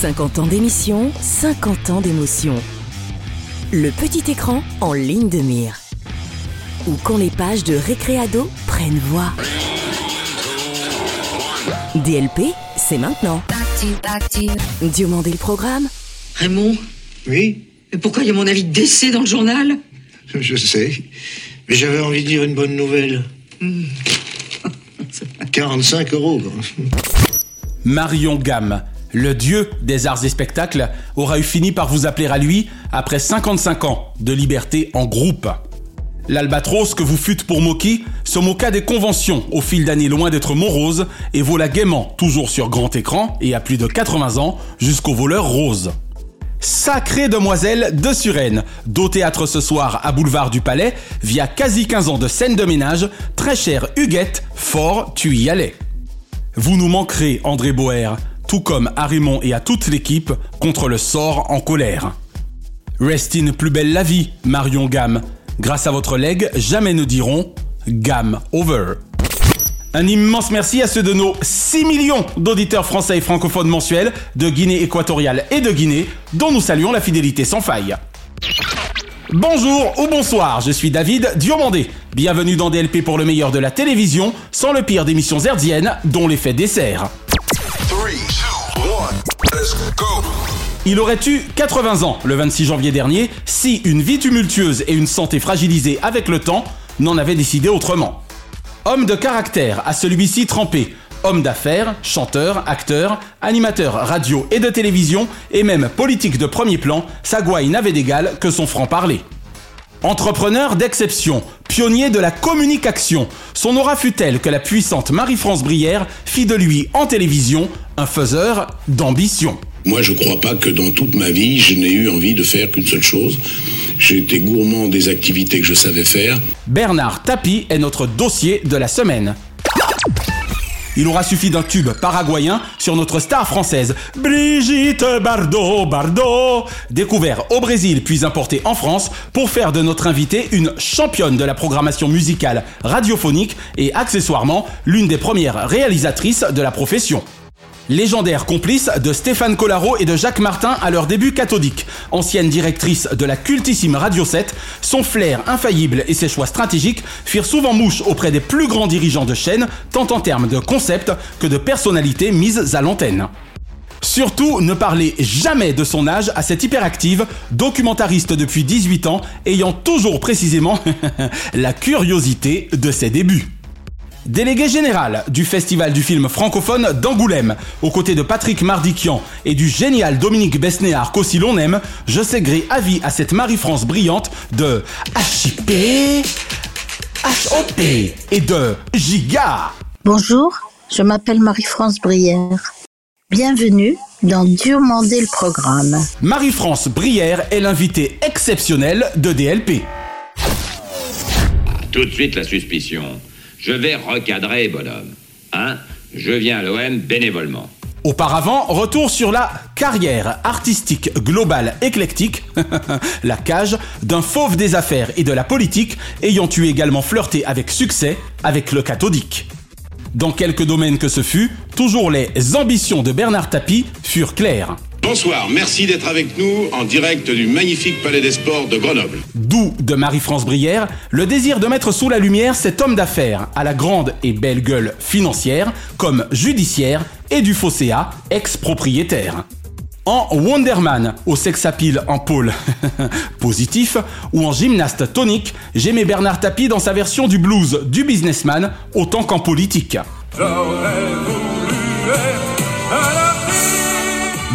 50 ans d'émission, 50 ans d'émotion. Le petit écran en ligne de mire. Ou quand les pages de Récréado prennent voix. DLP, c'est maintenant. Diomandé le programme. Raymond, Oui, mais pourquoi il y a mon avis de décès dans le journal? Je sais. Mais j'avais envie de dire une bonne nouvelle. 45 euros. quoi. Marion Gamme, le dieu des arts et spectacles, aura eu fini par vous appeler à lui après 55 ans de liberté en groupe. L'albatros que vous fûtes pour moquer se moqua des conventions au fil d'années loin d'être morose et vola gaiement, toujours sur grand écran et à plus de 80 ans, jusqu'au voleur rose. Sacrée demoiselle de Suresnes, d'au théâtre ce soir à Boulevard du Palais, via quasi 15 ans de scène de ménage, très chère Huguette, fort tu y allais. Vous nous manquerez, André Boer, tout comme à Raymond et à toute l'équipe, contre le sort en colère. Rest in plus belle la vie, Marion Gamme. Grâce à votre leg, jamais ne diront Gamme over. Un immense merci à ceux de nos 6 millions d'auditeurs français et francophones mensuels de Guinée équatoriale et de Guinée, dont nous saluons la fidélité sans faille. Bonjour ou bonsoir, je suis David Diomandé. Bienvenue dans DLP pour le meilleur de la télévision, sans le pire d'émissions herdiennes, dont l'effet dessert. Il aurait eu 80 ans le 26 janvier dernier si une vie tumultueuse et une santé fragilisée avec le temps n'en avaient décidé autrement. Homme de caractère, à celui-ci trempé. Homme d'affaires, chanteur, acteur, animateur radio et de télévision, et même politique de premier plan, sa gouaille n'avait d'égal que son franc-parler. Entrepreneur d'exception, pionnier de la communication, son aura fut telle que la puissante Marie-France Brière fit de lui en télévision un faiseur d'ambition. Moi, je crois pas que dans toute ma vie, je n'ai eu envie de faire qu'une seule chose. J'ai été gourmand des activités que je savais faire. Bernard Tapie est notre dossier de la semaine. Il aura suffi d'un tube paraguayen sur notre star française, Brigitte Bardot Bardot, découvert au Brésil puis importé en France pour faire de notre invitée une championne de la programmation musicale radiophonique et accessoirement l'une des premières réalisatrices de la profession. Légendaire complice de Stéphane Collaro et de Jacques Martin à leur début cathodique. Ancienne directrice de la cultissime Radio 7, son flair infaillible et ses choix stratégiques firent souvent mouche auprès des plus grands dirigeants de chaîne, tant en termes de concept que de personnalités mises à l'antenne. Surtout, ne parlez jamais de son âge à cette hyperactive, documentariste depuis 18 ans, ayant toujours précisément la curiosité de ses débuts. Délégué général du Festival du film francophone d'Angoulême, aux côtés de Patrick Mardikian et du génial Dominique Besnéard qu'aussi l'on aime, je sais gré avis à cette Marie-France brillante de HIP, HOP et de Giga. Bonjour, je m'appelle Marie-France Brière. Bienvenue dans Diomandé le programme. Marie-France Brière est l'invitée exceptionnelle de DLP. Tout de suite la suspicion. Je vais recadrer, bonhomme. Hein? Je viens à l'OM bénévolement. Auparavant, retour sur la carrière artistique globale éclectique, la cage, d'un fauve des affaires et de la politique, ayant eu également flirté avec succès avec le cathodique. Dans quelques domaines que ce fut, toujours les ambitions de Bernard Tapie furent claires. Bonsoir, merci d'être avec nous en direct du magnifique Palais des Sports de Grenoble. D'où de Marie-France Brière le désir de mettre sous la lumière cet homme d'affaires à la grande et belle gueule financière, comme judiciaire et du Fosséa, ex-propriétaire. En Wonderman, au sexapile en pôle positif, ou en gymnaste tonique, j'aimais Bernard Tapie dans sa version du blues du businessman autant qu'en politique.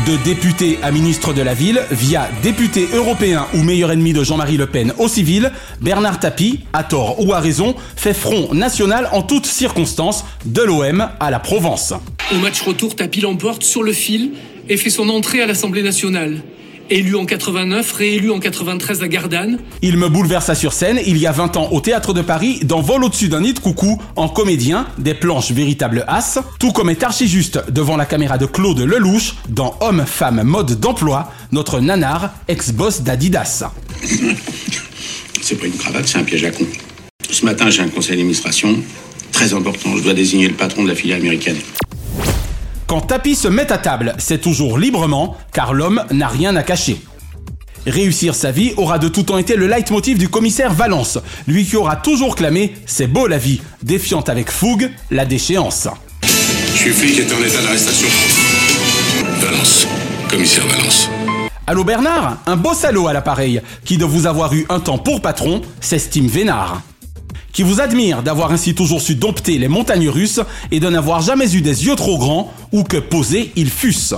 De député à ministre de la ville, via député européen ou meilleur ennemi de Jean-Marie Le Pen au civil, Bernard Tapie, à tort ou à raison, fait front national en toutes circonstances, de l'OM à la Provence. Au match retour, Tapi l'emporte sur le fil et fait son entrée à l'Assemblée nationale. Élu en 89, réélu en 93 à Gardanne. Il me bouleversa sur scène il y a 20 ans au Théâtre de Paris dans Vol au-dessus d'un nid de coucou en comédien, des planches véritables as, tout comme est archi juste devant la caméra de Claude Lelouch dans Homme, Femme, Mode d'emploi, notre nanar, ex-boss d'Adidas. C'est pas une cravate, c'est un piège à con. Ce matin, j'ai un conseil d'administration très important. Je dois désigner le patron de la filiale américaine. Quand Tapi se met à table, c'est toujours librement, car l'homme n'a rien à cacher. Réussir sa vie aura de tout temps été le leitmotiv du commissaire Valence, lui qui aura toujours clamé C'est beau la vie, défiant avec fougue la déchéance. Je suis flic et en état d'arrestation. Valence. Commissaire Valence. Allô Bernard, un beau salaud à l'appareil, qui de vous avoir eu un temps pour patron, s'estime vénard. Qui vous admire d'avoir ainsi toujours su dompter les montagnes russes et de n'avoir jamais eu des yeux trop grands ou que posés ils fussent.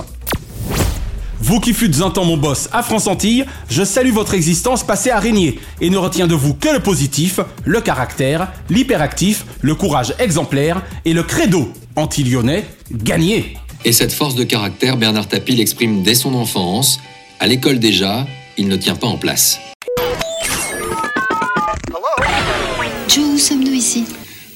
Vous qui fûtes un temps mon boss à France Antilles, je salue votre existence passée araignée et ne retiens de vous que le positif, le caractère, l'hyperactif, le courage exemplaire et le credo anti-lyonnais, gagné. Et cette force de caractère, Bernard Tapie l'exprime dès son enfance. À l'école déjà, il ne tient pas en place. Sommes-nous ici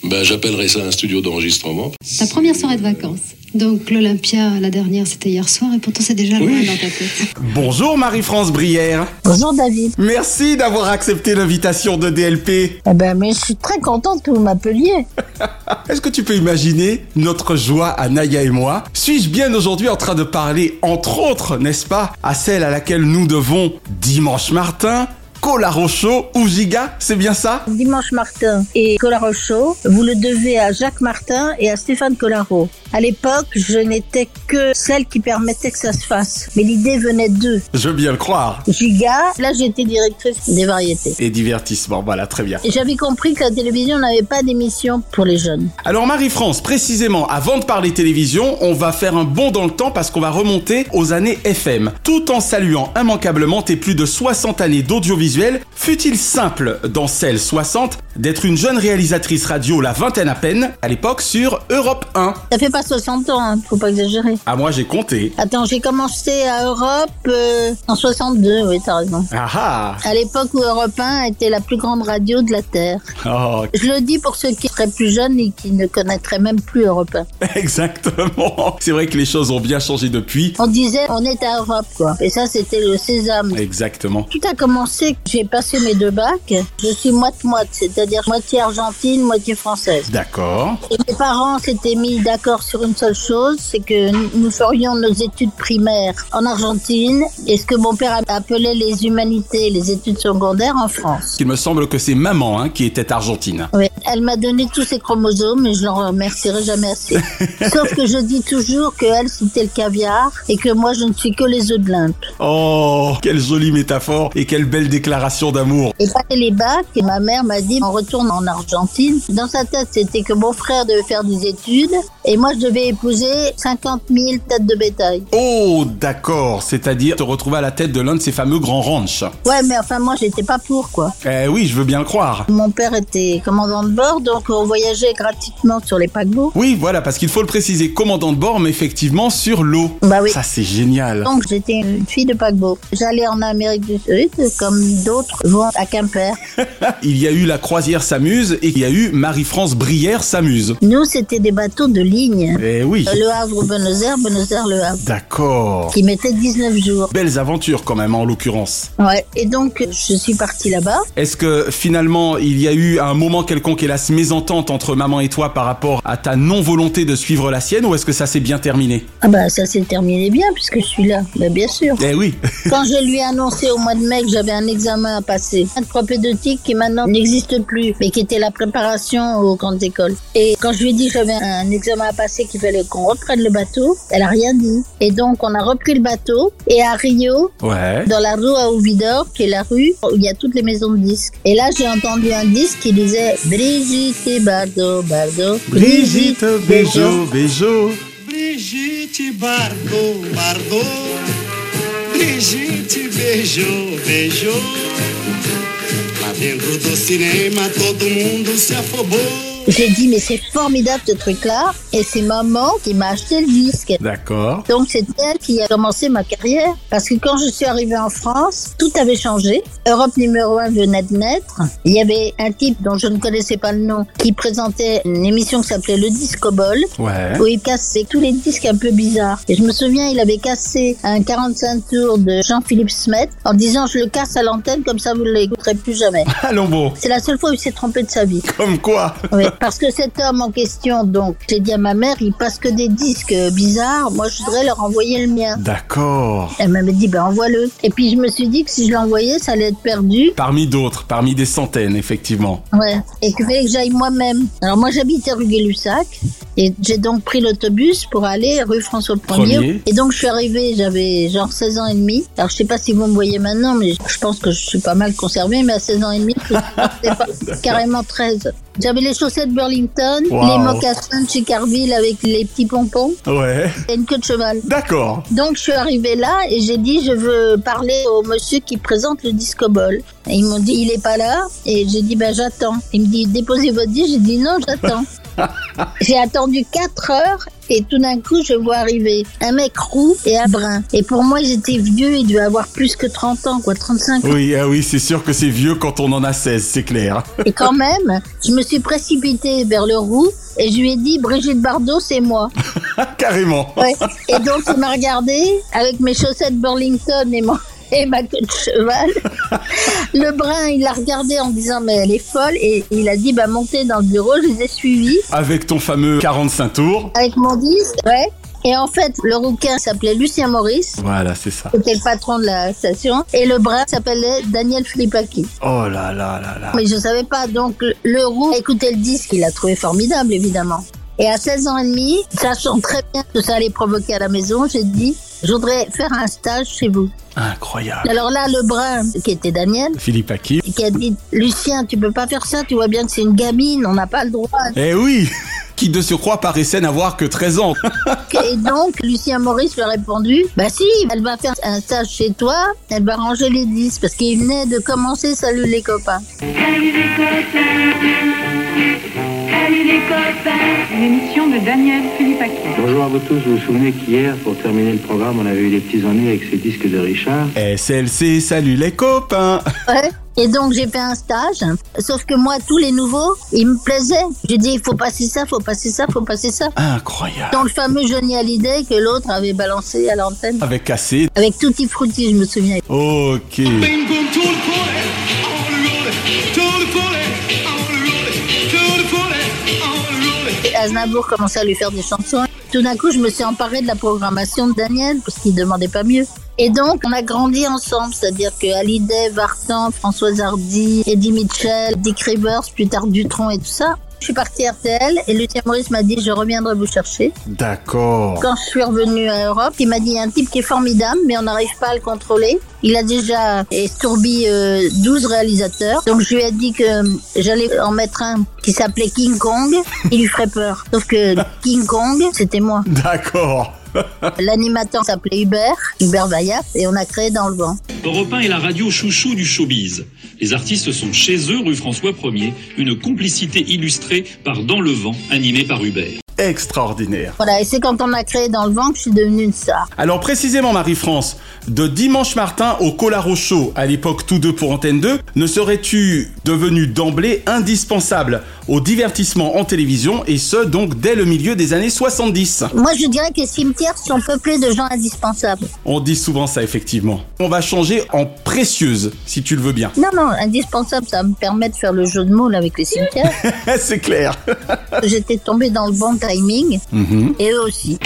Bah, j'appellerais ça un studio d'enregistrement. Ta première soirée de vacances. Donc l'Olympia, la dernière, c'était hier soir et pourtant c'est déjà loin dans ta tête. Bonjour Marie-France Brière. Bonjour David. Merci d'avoir accepté l'invitation de DLP. Eh ben, mais je suis très contente que vous m'appeliez. Est-ce que tu peux imaginer notre joie à Naya et moi? Suis-je bien aujourd'hui en train de parler, entre autres, n'est-ce pas, à celle à laquelle nous devons Dimanche Martin, Colarocho ou Giga, c'est bien ça Dimanche Martin et Colarocho, vous le devez à Jacques Martin et à Stéphane Colaro. À l'époque, je n'étais que celle qui permettait que ça se fasse. Mais l'idée venait d'eux. Je veux bien le croire. Giga, là j'étais directrice des variétés. Et divertissement, voilà, très bien. Et j'avais compris que la télévision n'avait pas d'émission pour les jeunes. Alors Marie-France, précisément, avant de parler télévision, on va faire un bond dans le temps parce qu'on va remonter aux années FM. Tout en saluant immanquablement tes plus de 60 années d'audiovisuel, fut-il simple, dans celles 60, d'être une jeune réalisatrice radio, la vingtaine à peine, à l'époque sur Europe 1 Ça fait pas 60 ans, hein, faut pas exagérer. Ah moi j'ai compté. Attends, j'ai commencé à Europe euh, en 62, oui, t'as raison. Ah ah À l'époque où Europe 1 était la plus grande radio de la Terre. Oh, Je le dis pour ceux qui seraient plus jeunes et qui ne connaîtraient même plus Europe 1. exactement. C'est vrai que les choses ont bien changé depuis. On disait on est à Europe, quoi. Et ça, c'était le sésame. Exactement. Tout a commencé, j'ai passé mes deux bacs. Je suis moite-moite, c'est-à-dire moitié argentine, moitié française. D'accord. Et mes parents s'étaient mis d'accord sur une seule chose, c'est que nous ferions nos études primaires en Argentine et ce que mon père appelait les humanités, les études secondaires en France. Il me semble que c'est maman hein, qui était argentine. Oui, elle m'a donné tous ses chromosomes et je l'en remercierai jamais assez. Sauf que je dis toujours que elle c'était le caviar et que moi je ne suis que les œufs de l'Inde. Oh, quelle jolie métaphore et quelle belle déclaration d'amour. Et passé les bacs, et ma mère m'a dit on retourne en Argentine. Dans sa tête, c'était que mon frère devait faire des études et moi je devais épouser 50 000 têtes de bétail. Oh, d'accord. C'est-à-dire te retrouver à la tête de l'un de ces fameux grands ranchs. Ouais, mais enfin moi j'étais pas pour quoi. Eh oui, je veux bien le croire. Mon père était commandant de bord, donc on voyageait gratuitement sur les paquebots. Oui, voilà, parce qu'il faut le préciser, commandant de bord, mais effectivement sur l'eau. Bah oui. Ça, c'est génial. Donc j'étais une fille de paquebot. J'allais en Amérique du Sud, comme d'autres vont à Quimper. Il y a eu la croisière s'amuse et il y a eu Marie-France Brière s'amuse. Nous, c'était des bateaux de ligne. Eh oui. Le Havre, Buenos Aires, Buenos Aires, Le Havre. D'accord. Qui mettaient 19 jours. Belles aventures quand même, en l'occurrence. Ouais. Et donc, je suis partie là-bas. Est-ce que finalement, il y a eu un moment quelconque, hélas, mésentente entre maman et toi par rapport à ta non-volonté de suivre la sienne ou est-ce que ça s'est bien terminé? Ah bah ça s'est terminé bien puisque je suis là. Bah bien sûr. Eh oui. Quand je lui ai annoncé au mois de mai que j'avais un examen à passer, un propédeutique qui maintenant n'existe plus, mais qui était la préparation aux grandes écoles. Et quand je lui ai dit que j'avais un examen à passer, qu'il fallait qu'on reprenne le bateau, elle a rien dit. Et donc on a repris le bateau et à Rio, Ouais. dans la rue à Ouvidor, qui est la rue où il y a toutes les maisons de disques. Et là j'ai entendu un disque qui disait Brigitte Bardot, Bardot. Brigitte Bejo, Bejo. Brigitte Bardot, Bardot. Brigitte beijou, beijou. Lá dentro do cinema todo mundo se afobou. J'ai dit, mais c'est formidable ce truc-là. Et c'est maman qui m'a acheté le disque. D'accord. Donc c'est elle qui a commencé ma carrière. Parce que quand je suis arrivée en France, tout avait changé. Europe numéro 1 venait de naître. Il y avait un type dont je ne connaissais pas le nom qui présentait une émission qui s'appelait Le Disco Ball. Ouais. Où il cassait tous les disques un peu bizarres. Et je me souviens, il avait cassé un 45 tours de Jean-Philippe Smet en disant je le casse à l'antenne comme ça vous ne l'écouterez plus jamais. Allons bon. C'est la seule fois où il s'est trompé de sa vie. Comme quoi Oui, parce que cet homme en question, donc, j'ai dit à ma mère, il passe que des disques bizarres. Moi, je voudrais leur envoyer le mien. D'accord. Elle m'avait dit, ben envoie-le. Et puis je me suis dit que si je l'envoyais, ça allait être perdu. Parmi d'autres, parmi des centaines, effectivement. Ouais. Et qu'il fallait que j'aille moi-même. Alors moi, j'habitais rue Gay-Lussac. Et j'ai donc pris l'autobus pour aller rue François 1er. Premier. Et donc je suis arrivée, j'avais genre 16 ans et demi. Alors je sais pas si vous me voyez maintenant, mais je pense que je suis pas mal conservée. Mais à 16 ans et demi, je pas carrément 13. J'avais les chaussettes Burlington, Wow. les mocassins de Chicarville avec les petits pompons Ouais. et une queue de cheval. D'accord. Donc je suis arrivée là et j'ai dit je veux parler au monsieur qui présente le disco ball. Et ils m'ont dit il est pas là et j'ai dit ben j'attends. Il me dit déposez votre disque, j'ai dit non j'attends. j'ai attendu 4 heures et tout d'un coup je vois arriver un mec roux et un brun. Et pour moi étaient vieux, il devait avoir plus que 30 ans quoi, 35 ans. Oui, ah oui, c'est sûr que c'est vieux quand on en a 16, c'est clair. Et quand même, je me suis précipitée vers le roux et je lui ai dit Brigitte Bardot c'est moi. Carrément. Ouais. Et donc il m'a regardé avec mes chaussettes Burlington et, mon, et ma queue de cheval. Le brun, il l'a regardé en disant mais elle est folle et il a dit bah montez dans le bureau, je les ai suivis Avec ton fameux 45 tours. avec mon disque. Ouais. Et en fait, le rouquin s'appelait Lucien Maurice. Voilà, c'est ça. C'était le patron de la station. Et le brun s'appelait Daniel Flipaki. Oh là là là là. Mais je savais pas. Donc, le- roux a écouté le disque, il l'a trouvé formidable, évidemment. Et à 16 ans et demi, sachant très bien que ça allait provoquer à la maison, j'ai dit, je voudrais faire un stage chez vous. Incroyable. Alors là, le brun, qui était Daniel, Philippe Aki. qui a dit, Lucien, tu peux pas faire ça, tu vois bien que c'est une gamine, on n'a pas le droit. Eh oui Qui de surcroît paraissait n'avoir que 13 ans. Et donc, Lucien Maurice lui a répondu, bah si, elle va faire un stage chez toi, elle va ranger les disques, parce qu'il venait de commencer Salut les copains. Salut les copains, salut les copains. Une émission de Daniel Philippaki. Bonjour à vous tous, vous vous souvenez qu'hier, pour terminer le programme, on avait eu des petits ennuis avec ces disques de Richard SLC, salut les copains Ouais. Et donc j'ai fait un stage, sauf que moi tous les nouveaux, ils me plaisaient. J'ai dit il faut passer ça, faut passer ça, faut passer ça. Incroyable. Dans le fameux Johnny Hallyday que l'autre avait balancé à l'antenne. Avec cassé. Avec Tutti Frutti, je me souviens. Ok. Et Aznavour commençait à lui faire des chansons. Tout d'un coup, je me suis emparée de la programmation de Daniel, parce qu'il demandait pas mieux. Et donc, on a grandi ensemble, c'est-à-dire que Hallyday, Vartan, Françoise Hardy, Eddie Mitchell, Dick Rivers, plus tard Dutron et tout ça. Je suis partie à RTL et Lucien Maurice m'a dit je reviendrai vous chercher. D'accord. Quand je suis revenue à Europe, il m'a dit il y a un type qui est formidable, mais on n'arrive pas à le contrôler. Il a déjà estourbi euh, 12 réalisateurs. Donc je lui ai dit que euh, j'allais en mettre un qui s'appelait King Kong. Il lui ferait peur. Sauf que King Kong, c'était moi. D'accord. L'animateur s'appelait Hubert, Hubert Vaillat, et on a créé Dans le vent. Europe 1 est la radio chouchou du showbiz. Les artistes sont chez eux, rue François 1er, une complicité illustrée par Dans le vent, animée par Hubert. Extraordinaire. Voilà, et c'est quand on a créé Dans le vent que je suis devenue une star. Alors précisément Marie-France, de Dimanche Martin au Colaro Show, à l'époque tous deux pour Antenne 2, ne serais-tu devenu d'emblée indispensable au divertissement en télévision et ce donc dès le milieu des années 70 Moi, je dirais que les cimetières sont peuplés de gens indispensables. On dit souvent ça effectivement. On va changer en précieuse si tu le veux bien. Non, non, indispensable, ça me permet de faire le jeu de mots là, avec les cimetières. C'est clair. J'étais tombée dans le bon timing, Mhm. et eux aussi.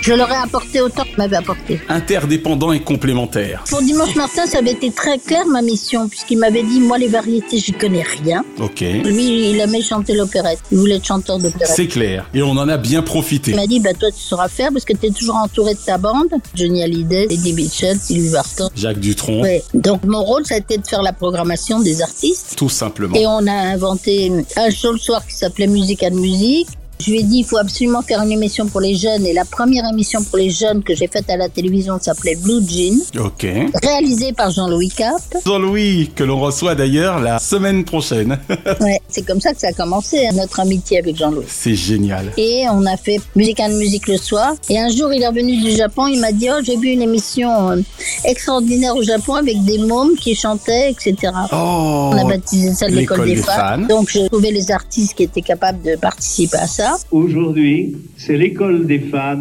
Je leur ai apporté autant qu'ils m'avaient apporté. Interdépendant et complémentaire. Pour Dimanche Martin, ça avait été très clair ma mission, puisqu'il m'avait dit, moi les variétés, j'y connais rien. Ok. Lui, il aimait chanter l'opérette. Il voulait être chanteur d'opérette. C'est clair. Et on en a bien profité. Il m'a dit, bah toi tu sauras faire parce que tu es toujours entouré de ta bande. Johnny Hallyday, Eddie Mitchell, Sylvie Vartan. Jacques Dutronc. Ouais. Donc mon rôle, ça a été de faire la programmation des artistes. Tout simplement. Et on a inventé un show le soir qui s'appelait Musique à musique. Je lui ai dit, il faut absolument faire une émission pour les jeunes. Et la première émission pour les jeunes que j'ai faite à la télévision s'appelait Blue Jean, Ok. réalisée par Jean-Louis Cap. Jean-Louis, que l'on reçoit d'ailleurs la semaine prochaine. Ouais, c'est comme ça que ça a commencé, hein, notre amitié avec Jean-Louis. C'est génial. Et on a fait Musique and Musique le soir. Et un jour, il est revenu du Japon, il m'a dit, oh, j'ai vu une émission euh, extraordinaire au Japon avec des mômes qui chantaient, etc. Oh, on a baptisé ça l'école des, des fans. fans. Donc, j'ai trouvé les artistes qui étaient capables de participer à ça. Aujourd'hui, c'est l'école des fans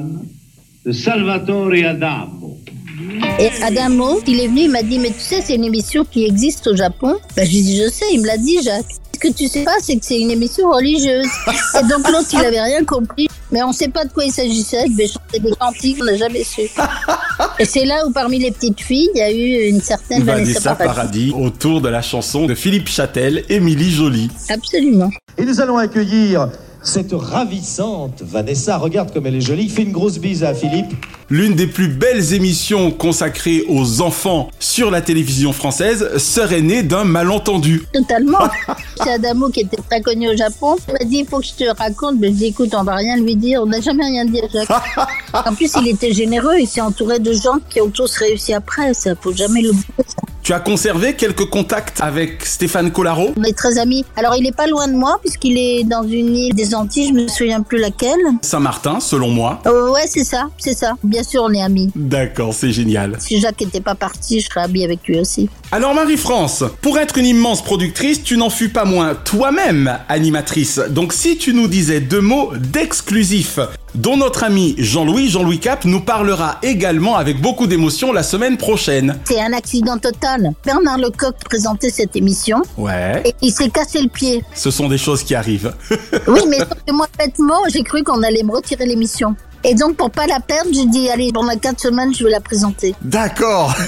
de Salvatore Adamo. Et Adamo, il est venu, il m'a dit, mais tu sais, c'est une émission qui existe au Japon. Ben, je lui ai dit, je sais, il me l'a dit, Jacques. Ce que tu sais pas, c'est que c'est une émission religieuse. Et donc l'autre, il avait rien compris. Mais on sait pas de quoi il s'agissait. Il devait chanter des cantiques, on n'a jamais su. Et c'est là où, parmi les petites filles, il y a eu une certaine Vanessa Paradis. Paradis autour de la chanson de Philippe Châtel, Émilie Jolie. Absolument. Et nous allons accueillir cette ravissante Vanessa. Regarde comme elle est jolie. Fais une grosse bise à Philippe. L'une des plus belles émissions consacrées aux enfants sur la télévision française serait née d'un malentendu. Totalement. C'est Adamo qui était très connu au Japon. Il m'a dit, il faut que je te raconte. Mais je dis, écoute, on va rien lui dire. On n'a jamais rien dit à Jacques. en plus, il était généreux. Il s'est entouré de gens qui ont tous réussi après. Ça, faut jamais l'oublier. Tu as conservé quelques contacts avec Stéphane Collaro? On est très amis. Alors, il est pas loin de moi, puisqu'il est dans une île des Antilles. Je me souviens plus laquelle. Saint-Martin, selon moi. Euh, ouais, c'est ça. C'est ça. Bien sûr, on est amis. D'accord, c'est génial. Si Jacques n'était pas parti, je serais amie avec lui aussi. Alors Marie-France, pour être une immense productrice, tu n'en fus pas moins toi-même animatrice. Donc si tu nous disais deux mots d'exclusif, dont notre ami Jean-Louis, Jean-Louis Cap, nous parlera également avec beaucoup d'émotion la semaine prochaine. C'est un accident total. Bernard Lecoq présentait cette émission. Ouais, Et il s'est cassé le pied. ce sont des choses qui arrivent. Oui, mais moi, bêtement, j'ai cru qu'on allait me retirer l'émission. Et donc, pour pas la perdre, j'ai dit, allez, pendant quatre semaines, je vais la présenter. D'accord.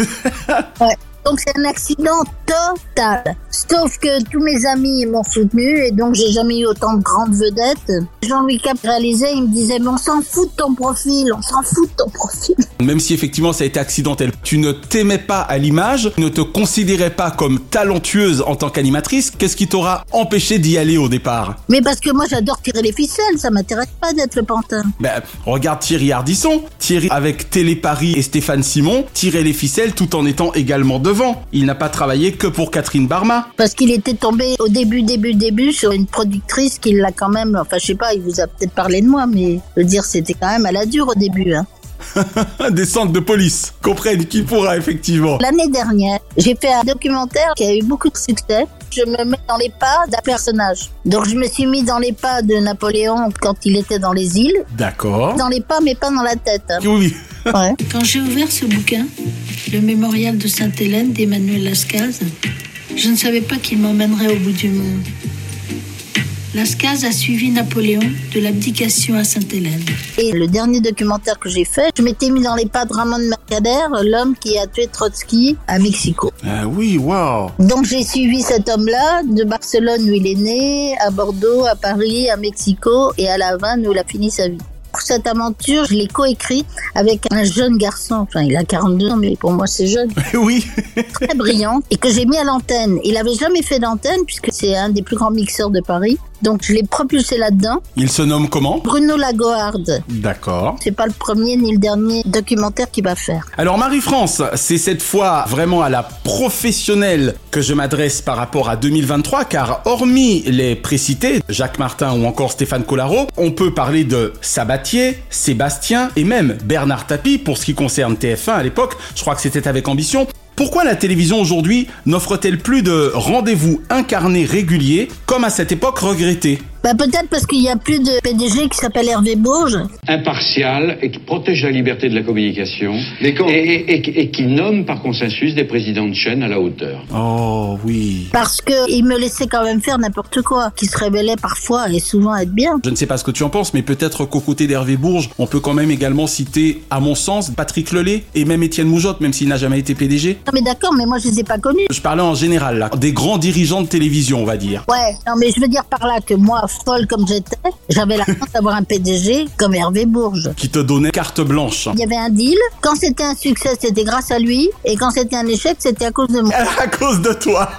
Ouais. Donc, c'est un accident total. Sauf que tous mes amis m'ont soutenu et donc j'ai jamais eu autant de grandes vedettes. Jean-Louis Cap réalisait, il me disait, mais on s'en fout de ton profil, on s'en fout de ton profil. Même si effectivement ça a été accidentel, tu ne t'aimais pas à l'image, ne te considérais pas comme talentueuse en tant qu'animatrice, qu'est-ce qui t'aura empêché d'y aller au départ? Mais parce que moi, j'adore tirer les ficelles, ça m'intéresse pas d'être le pantin. Ben, regarde Thierry Ardisson. Thierry, avec Télé Paris et Stéphane Simon, tirait les ficelles tout en étant également devant. Il n'a pas travaillé que pour Catherine Barma. Parce qu'il était tombé au début, début, début sur une productrice qui l'a quand même, enfin je sais pas, il vous a peut-être parlé de moi, mais je veux dire, c'était quand même à la dure au début. Hein. Des centres de police. Comprennent qui pourra effectivement. L'année dernière, j'ai fait un documentaire qui a eu beaucoup de succès. Je me mets dans les pas d'un personnage. Donc je me suis mis dans les pas de Napoléon quand il était dans les îles. D'accord. Dans les pas, mais pas dans la tête. hein. Oui. Ouais. Quand j'ai ouvert ce bouquin, Le mémorial de Sainte-Hélène d'Emmanuel Lascaz, je ne savais pas qu'il m'emmènerait au bout du monde. Lascaz a suivi Napoléon de l'abdication à Sainte-Hélène. Et le dernier documentaire que j'ai fait, je m'étais mis dans les pas de Ramon Mercader, l'homme qui a tué Trotsky à Mexico. Ah oui, waouh. Donc j'ai suivi cet homme-là de Barcelone où il est né, à Bordeaux, à Paris, à Mexico et à La Havane où il a fini sa vie. Cette aventure, je l'ai coécrit avec un jeune garçon, enfin il a 42 ans, mais pour moi c'est jeune. oui. Très brillant et que j'ai mis à l'antenne. Il avait jamais fait d'antenne puisque c'est un des plus grands mixeurs de Paris. Donc je l'ai propulsé là-dedans. Il se nomme comment Bruno Lagoarde. D'accord. C'est pas le premier ni le dernier documentaire qu'il va faire. Alors Marie-France, c'est cette fois vraiment à la professionnelle que je m'adresse par rapport à 2023, car hormis les précités, Jacques Martin ou encore Stéphane Collaro, on peut parler de Sabatier, Sébastien et même Bernard Tapie pour ce qui concerne TF1 à l'époque, je crois que c'était avec ambition. Pourquoi la télévision aujourd'hui n'offre-t-elle plus de rendez-vous incarnés réguliers comme à cette époque regrettée? Bah peut-être parce qu'il y a plus de PDG qui s'appelle Hervé Bourges. impartial et qui protège la liberté de la communication et, et- et- et qui nomme par consensus des présidents de chaîne à la hauteur. Oh oui. Parce que il me laissait quand même faire n'importe quoi, qui se révélait parfois et souvent être bien. Je ne sais pas ce que tu en penses, mais peut-être qu'aux côtés d'Hervé Bourges, on peut quand même également citer, à mon sens, Patrick Lelay et même Étienne Moujotte, même s'il n'a jamais été PDG. Non mais d'accord, mais moi je les ai pas connus. Je parlais en général, là, des grands dirigeants de télévision, on va dire. Ouais, non mais je veux dire par là que moi, folle comme j'étais, j'avais la chance d'avoir un PDG comme Hervé Bourges. Qui te donnait carte blanche. Il y avait un deal. Quand c'était un succès, c'était grâce à lui. Et quand c'était un échec, c'était à cause de moi. À cause de toi.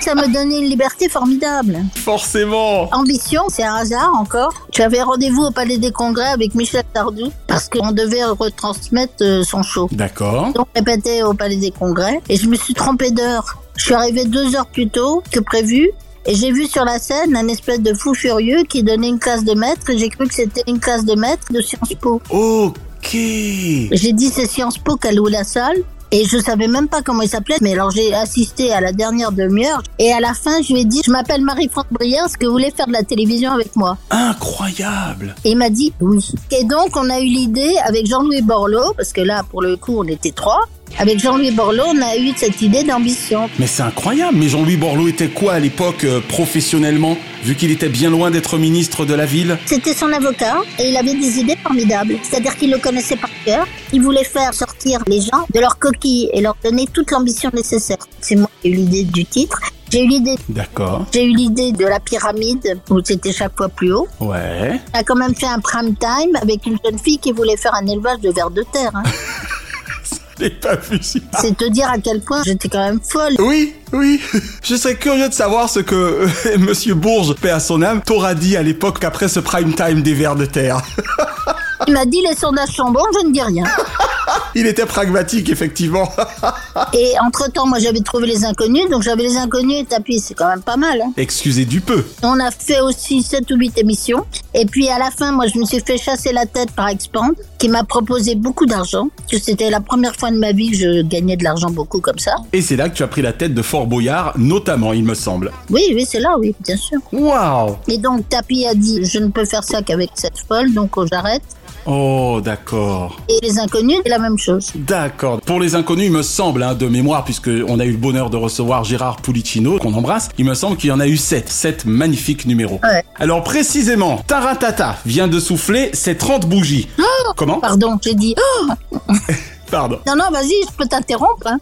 Ça me donnait une liberté formidable. Forcément. Ambition, c'est un hasard encore. J'avais rendez-vous au Palais des Congrès avec Michel Sardou parce qu'on devait retransmettre euh, son show. D'accord. Donc, on répétait au Palais des Congrès et je me suis trompée d'heure. Je suis arrivée deux heures plus tôt que prévu et j'ai vu sur la scène un espèce de fou furieux qui donnait une classe de maître et j'ai cru que c'était une classe de maître de Sciences Po. Ok. J'ai dit c'est Sciences Po qui a loué la salle. Et je savais même pas comment il s'appelait, mais alors j'ai assisté à la dernière demi-heure. Et à la fin, je lui ai dit, je m'appelle Marie-France Brière, est-ce que vous voulez faire de la télévision avec moi Incroyable. Et il m'a dit oui. Et donc, on a eu l'idée avec Jean-Louis Borloo, parce que là, pour le coup, on était trois. Avec Jean-Louis Borloo, on a eu cette idée d'ambition. Mais c'est incroyable. Mais Jean-Louis Borloo était quoi à l'époque euh, professionnellement, vu qu'il était bien loin d'être ministre de la ville? C'était son avocat et il avait des idées formidables. C'est-à-dire qu'il le connaissait par cœur. Il voulait faire sortir les gens de leur coquille et leur donner toute l'ambition nécessaire. C'est moi qui ai eu l'idée du titre. J'ai eu l'idée. D'accord. J'ai eu l'idée de la pyramide où c'était chaque fois plus haut. Ouais. On a quand même fait un prime time avec une jeune fille qui voulait faire un élevage de vers de terre. Hein. Je l'ai pas vu C'est te dire à quel point j'étais quand même folle. Oui, oui. Je serais curieux de savoir ce que euh, Monsieur Bourges, paix à son âme, t'aura dit à l'époque après ce prime time des vers de terre. Il m'a dit les sondages sont bons, je ne dis rien. Il était pragmatique, effectivement. Et entre-temps, moi j'avais trouvé les inconnus, donc j'avais les inconnus et tapis, c'est quand même pas mal. Hein. Excusez du peu. On a fait aussi 7 ou 8 émissions. Et puis à la fin, moi je me suis fait chasser la tête par Expand, qui m'a proposé beaucoup d'argent. Que c'était la première fois de ma vie que je gagnais de l'argent beaucoup comme ça. Et c'est là que tu as pris la tête de Fort Boyard, notamment, il me semble. Oui, oui, c'est là, oui, bien sûr. Waouh Et donc Tapi a dit, je ne peux faire ça qu'avec cette folle, donc oh, j'arrête. Oh, d'accord. Et les inconnus, c'est la même chose. D'accord. Pour les inconnus, il me semble, hein, de mémoire, puisque on a eu le bonheur de recevoir Gérard Pulicino, qu'on embrasse, il me semble qu'il y en a eu sept. Sept magnifiques numéros. Ouais. Alors précisément, Taratata vient de souffler ses 30 bougies. Oh Comment? Pardon, j'ai dit. Oh Pardon. non, non, vas-y, je peux t'interrompre. Hein.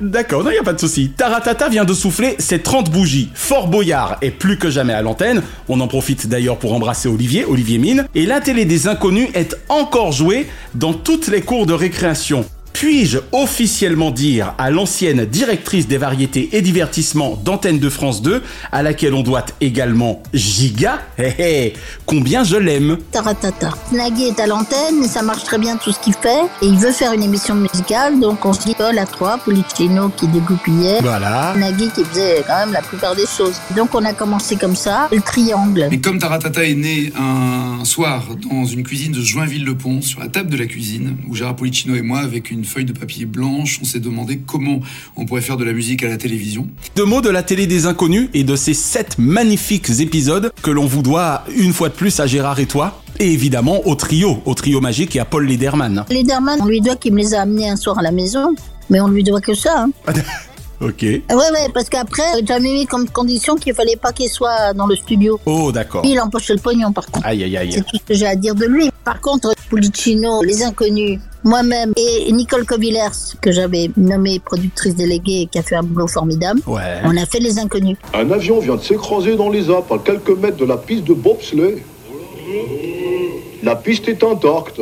D'accord, non, il a pas de souci. Taratata vient de souffler ses 30 bougies. Fort Boyard est plus que jamais à l'antenne. On en profite d'ailleurs pour embrasser Olivier, Olivier Mine. Et la télé des inconnus est encore jouée dans toutes les cours de récréation. Puis-je officiellement dire à l'ancienne directrice des variétés et divertissements d'Antenne de France 2, à laquelle on doit également Giga, hé hé, combien je l'aime? Taratata. Nagui est à l'antenne et ça marche très bien tout ce qu'il fait. Et il veut faire une émission musicale, donc on se dit Paul à trois, Policino qui dégoupillait. Voilà. Nagui qui faisait quand même la plupart des choses. Donc on a commencé comme ça, le triangle. Et comme Taratata est né un soir dans une cuisine de Joinville-le-Pont, sur la table de la cuisine, où Gérard Policino et moi, avec une feuille de papier blanche, on s'est demandé comment on pourrait faire de la musique à la télévision. Deux mots de la télé des inconnus et de ces sept magnifiques épisodes que l'on vous doit une fois de plus à Gérard et toi. Et évidemment au trio, au trio magique et à Paul Lederman. Lederman, on lui doit qu'il me les a amenés un soir à la maison, mais on lui doit que ça. Hein. Ok. Ouais, ouais, parce qu'après, j'avais mis comme condition qu'il fallait pas qu'il soit dans le studio. Oh, d'accord. Il empochait le pognon, par contre. Aïe, aïe, aïe. C'est tout ce que j'ai à dire de lui. Par contre, Pulicino, Les Inconnus, moi-même et Nicole Covillers, que j'avais nommée productrice déléguée et qui a fait un boulot formidable, Ouais. on a fait Les Inconnus. Un avion vient de s'écraser dans les Alpes à quelques mètres de la piste de bobsleigh. La piste est intacte.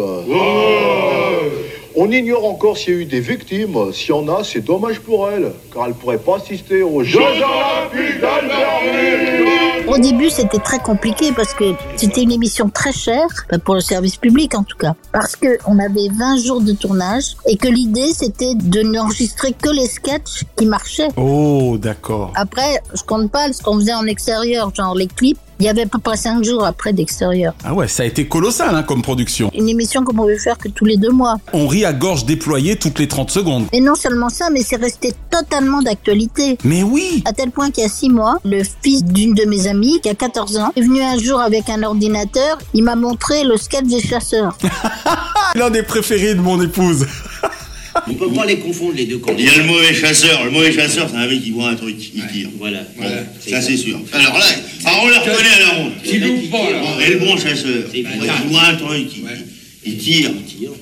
On ignore encore s'il y a eu des victimes. S'il y en a, c'est dommage pour elles, car elles ne pourraient pas assister aux Jeux Olympiques d'Albertville. Au début, c'était très compliqué parce que c'était une émission très chère, enfin, pour le service public en tout cas, parce que on avait 20 jours de tournage et que l'idée c'était de n'enregistrer que les sketchs qui marchaient. Oh, d'accord. Après, je compte pas ce qu'on faisait en extérieur, genre les clips. Il y avait à peu près 5 jours après d'extérieur. Ah ouais, ça a été colossal hein, comme production. Une émission qu'on pouvait faire que tous les deux mois. On rit à gorge déployée toutes les 30 secondes. Et non seulement ça, mais c'est resté totalement d'actualité. Mais oui À tel point qu'il y a six mois, le fils d'une de mes amies, qui a 14 ans, est venu un jour avec un ordinateur. Il m'a montré le sketch des chasseurs. L'un des préférés de mon épouse. On peut pas les confondre les deux quand Il y a le mauvais chasseur. Le mauvais chasseur, c'est un mec qui voit un truc, il tire. Voilà. Ça, c'est sûr. Alors là, ah, on le reconnaît à la ronde. Tu loupes pas, là. Et le bon chasseur, il voit un truc, il, il tire.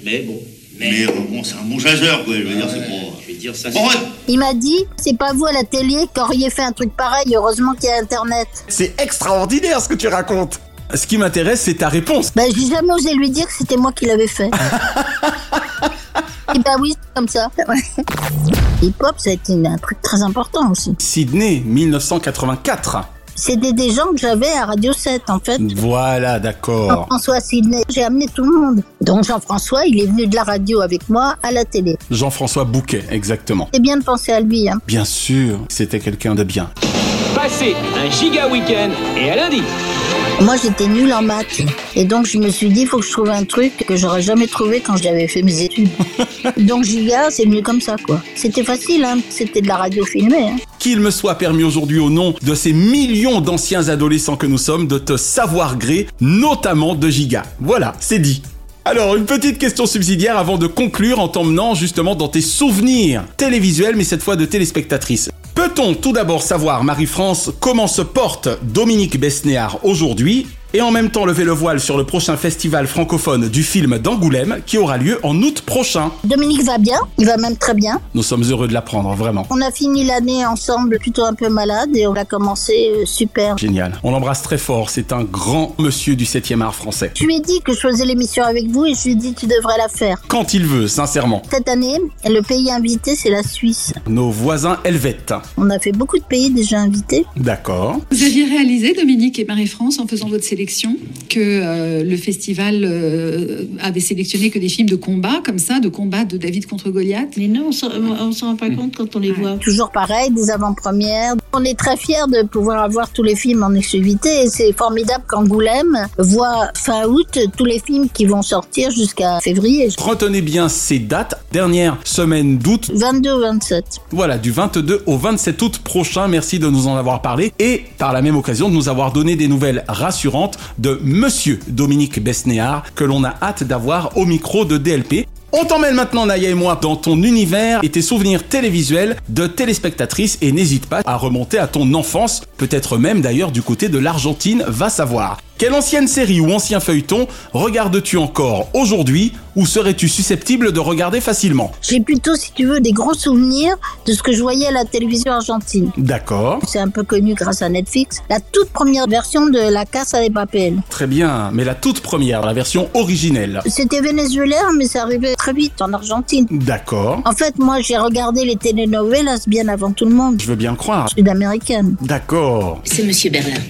Mais bon. Mais euh, bon, c'est un bon chasseur, quoi. Je veux dire, c'est pas. Je vais dire ça. Bon, ouais. Il m'a dit, c'est pas vous à la télé qui auriez fait un truc pareil, heureusement qu'il y a Internet. C'est extraordinaire ce que tu racontes. Ce qui m'intéresse, c'est ta réponse. Bah, j'ai jamais osé lui dire que c'était moi qui l'avais fait. Et bah oui, c'est comme ça. Ouais. Hip-hop, ça a été un truc très important aussi. Sydney, 1984. C'était des gens que j'avais à Radio 7, en fait. Voilà, d'accord. Jean-François Sydney, j'ai amené tout le monde. Donc Jean-François, il est venu de la radio avec moi à la télé. Jean-François Bouquet, exactement. C'est bien de penser à lui, hein. Bien sûr, c'était quelqu'un de bien. Passez un giga week-end et à lundi. Moi, j'étais nulle en maths. Et donc, je me suis dit, il faut que je trouve un truc que j'aurais jamais trouvé quand j'avais fait mes études. donc, Giga, c'est venu comme ça, quoi. C'était facile, hein. C'était de la radio filmée, hein. Qu'il me soit permis aujourd'hui au nom de ces millions d'anciens adolescents que nous sommes de te savoir gré, notamment de Giga. Voilà, c'est dit. Alors, une petite question subsidiaire avant de conclure en t'emmenant justement dans tes souvenirs télévisuels, mais cette fois de téléspectatrice. Peut-on tout d'abord savoir, Marie-France, comment se porte Dominique Besnéard aujourd'hui et en même temps lever le voile sur le prochain festival francophone du film d'Angoulême qui aura lieu en août prochain. Dominique va bien, il va même très bien. Nous sommes heureux de l'apprendre, vraiment. On a fini l'année ensemble plutôt un peu malade et on a commencé euh, super. Génial. On l'embrasse très fort, c'est un grand monsieur du 7e art français. Je lui ai dit que je faisais l'émission avec vous et je lui ai dit tu devrais la faire. Quand il veut, sincèrement. Cette année, le pays invité c'est la Suisse. Nos voisins helvètes. On a fait beaucoup de pays déjà invités. D'accord. Vous aviez réalisé, Dominique et Marie-France, en faisant votre sélection, que euh, le festival euh, avait sélectionné que des films de combat, comme ça, de combat de David contre Goliath. Mais non, on on s'en rend pas compte quand on les voit. Toujours pareil, des avant-premières. On est très fiers de pouvoir avoir tous les films en exclusivité et c'est formidable qu'Angoulême voit fin août tous les films qui vont sortir jusqu'à février. Retenez bien ces dates. Dernière semaine d'août. 22 au 27. Voilà, du 22 au 27 août prochain. Merci de nous en avoir parlé et par la même occasion de nous avoir donné des nouvelles rassurantes de Monsieur Dominique Besnéard que l'on a hâte d'avoir au micro de DLP. On t'emmène maintenant, Naya et moi, dans ton univers et tes souvenirs télévisuels de téléspectatrice et n'hésite pas à remonter à ton enfance, peut-être même d'ailleurs du côté de l'Argentine, va savoir. Quelle ancienne série ou ancien feuilleton regardes-tu encore aujourd'hui ou serais-tu susceptible de regarder facilement J'ai plutôt, si tu veux, des gros souvenirs de ce que je voyais à la télévision argentine. D'accord. C'est un peu connu grâce à Netflix. La toute première version de La Casa de Papel. Très bien, mais la toute première, la version originelle. C'était vénézuélien, mais ça arrivait très vite en Argentine. D'accord. En fait, moi, j'ai regardé les telenovelas bien avant tout le monde. Je veux bien le croire. Sud-américaine. D'accord. C'est Monsieur Berlin.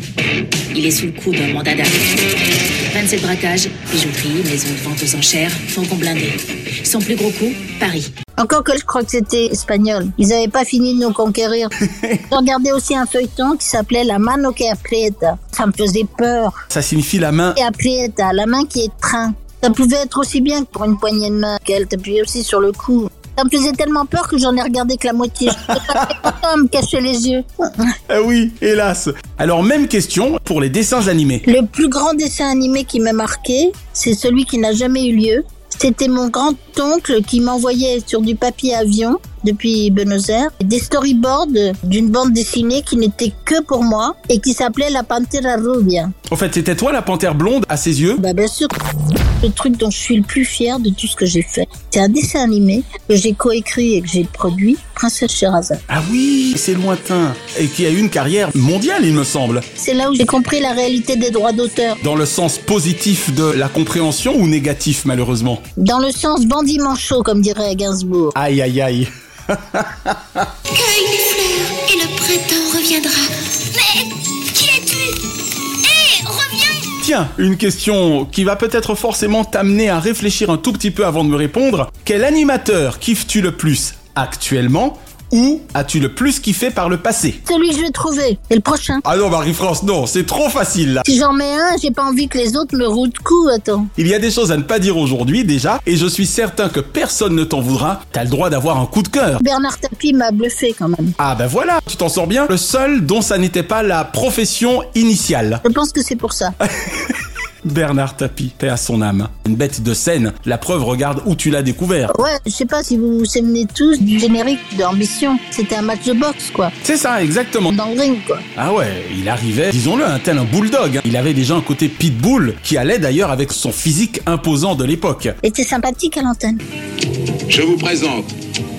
Il est sous le coup d'un mandat d'arrêt. 27 braquages, bijouterie, maison de vente aux enchères, fourgon blindé. Son plus gros coup, Paris. Encore que je crois que c'était espagnol. Ils n'avaient pas fini de nous conquérir. J'ai regardé aussi un feuilleton qui s'appelait La mano que aprieta. Ça me faisait peur. Ça signifie la main. Et aprieta, la main qui est train. Ça pouvait être aussi bien que pour une poignée de main qu'elle t'appuyait aussi sur le cou. Ça me faisait tellement peur que j'en ai regardé que la moitié. Je pas me cacher les yeux. Ah oui, hélas. Alors même question pour les dessins animés. Le plus grand dessin animé qui m'a marqué, c'est celui qui n'a jamais eu lieu. C'était mon grand-oncle qui m'envoyait sur du papier avion depuis Buenos Aires des storyboards d'une bande dessinée qui n'était que pour moi et qui s'appelait La Pantera Rubia. En fait, c'était toi la panthère blonde à ses yeux Bah bien sûr. Le truc dont je suis le plus fier de tout ce que j'ai fait, c'est un dessin animé que j'ai coécrit et que j'ai produit, Princesse Sherazade. Ah oui, c'est lointain. Et qui a eu une carrière mondiale, il me semble. C'est là où j'ai compris la réalité des droits d'auteur. Dans le sens positif de la compréhension ou négatif, malheureusement? Dans le sens bandit manchot, comme dirait Gainsbourg. Aïe, aïe, aïe. Cueille les fleurs et le printemps reviendra. Mais Tiens, une question qui va peut-être forcément t'amener à réfléchir un tout petit peu avant de me répondre. Quel animateur kiffes-tu le plus actuellement? Ou as-tu le plus kiffé par le passé Celui que je vais trouver, et le prochain. Ah non, Marie-France, non, c'est trop facile là. Si j'en mets un, j'ai pas envie que les autres me rouent de coups, attends. Il y a des choses à ne pas dire aujourd'hui déjà, et je suis certain que personne ne t'en voudra. T'as le droit d'avoir un coup de cœur. Bernard Tapie m'a bluffé quand même. Ah ben voilà, tu t'en sors bien. Le seul dont ça n'était pas la profession initiale. Je pense que c'est pour ça. Bernard Tapie, paix à son âme. Une bête de scène. La preuve, regarde où tu l'as découvert. Ouais, je sais pas si vous vous souvenez tous du générique d'Ambition. C'était un match de boxe, quoi. C'est ça, exactement. Dans le ring, quoi. Ah ouais, il arrivait, disons-le, un tel un bulldog. hein. Il avait déjà un côté pitbull qui allait d'ailleurs avec son physique imposant de l'époque. Était sympathique à l'antenne. Je vous présente